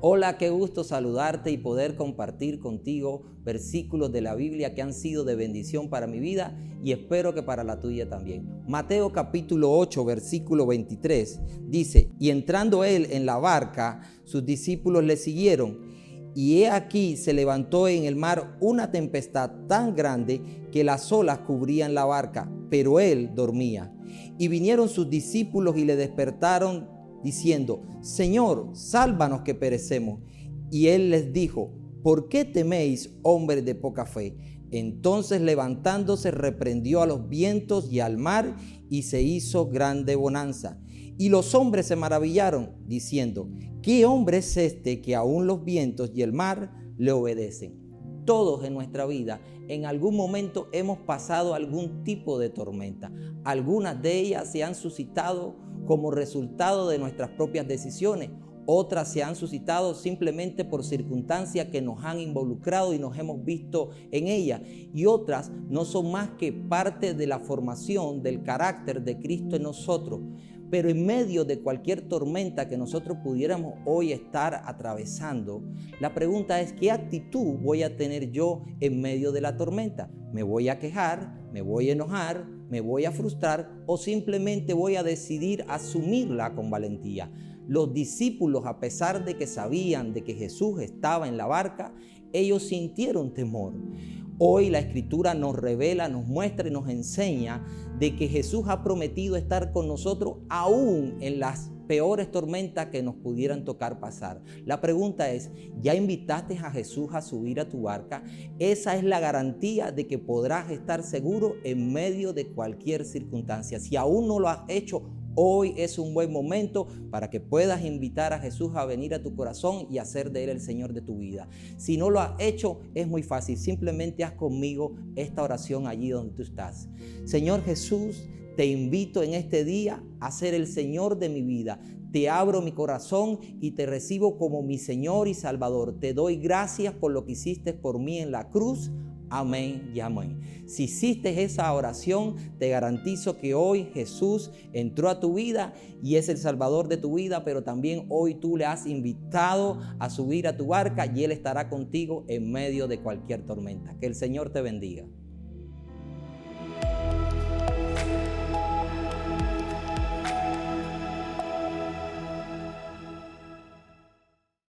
Hola, qué gusto saludarte y poder compartir contigo versículos de la Biblia que han sido de bendición para mi vida y espero que para la tuya también. Mateo capítulo 8, versículo 23 dice, y entrando él en la barca, sus discípulos le siguieron. Y he aquí se levantó en el mar una tempestad tan grande que las olas cubrían la barca, pero él dormía. Y vinieron sus discípulos y le despertaron diciendo, Señor, sálvanos que perecemos. Y él les dijo, ¿por qué teméis, hombres de poca fe? Entonces levantándose reprendió a los vientos y al mar y se hizo grande bonanza. Y los hombres se maravillaron, diciendo, ¿qué hombre es este que aún los vientos y el mar le obedecen? Todos en nuestra vida en algún momento hemos pasado algún tipo de tormenta. Algunas de ellas se han suscitado como resultado de nuestras propias decisiones. Otras se han suscitado simplemente por circunstancias que nos han involucrado y nos hemos visto en ellas. Y otras no son más que parte de la formación del carácter de Cristo en nosotros. Pero en medio de cualquier tormenta que nosotros pudiéramos hoy estar atravesando, la pregunta es, ¿qué actitud voy a tener yo en medio de la tormenta? ¿Me voy a quejar? ¿Me voy a enojar? ¿Me voy a frustrar? ¿O simplemente voy a decidir asumirla con valentía? Los discípulos, a pesar de que sabían de que Jesús estaba en la barca, ellos sintieron temor. Hoy la escritura nos revela, nos muestra y nos enseña de que Jesús ha prometido estar con nosotros aún en las peores tormentas que nos pudieran tocar pasar. La pregunta es, ¿ya invitaste a Jesús a subir a tu barca? Esa es la garantía de que podrás estar seguro en medio de cualquier circunstancia. Si aún no lo has hecho, Hoy es un buen momento para que puedas invitar a Jesús a venir a tu corazón y hacer de Él el Señor de tu vida. Si no lo has hecho, es muy fácil. Simplemente haz conmigo esta oración allí donde tú estás. Señor Jesús, te invito en este día a ser el Señor de mi vida. Te abro mi corazón y te recibo como mi Señor y Salvador. Te doy gracias por lo que hiciste por mí en la cruz. Amén y amén. Si hiciste esa oración, te garantizo que hoy Jesús entró a tu vida y es el Salvador de tu vida, pero también hoy tú le has invitado a subir a tu barca y Él estará contigo en medio de cualquier tormenta. Que el Señor te bendiga.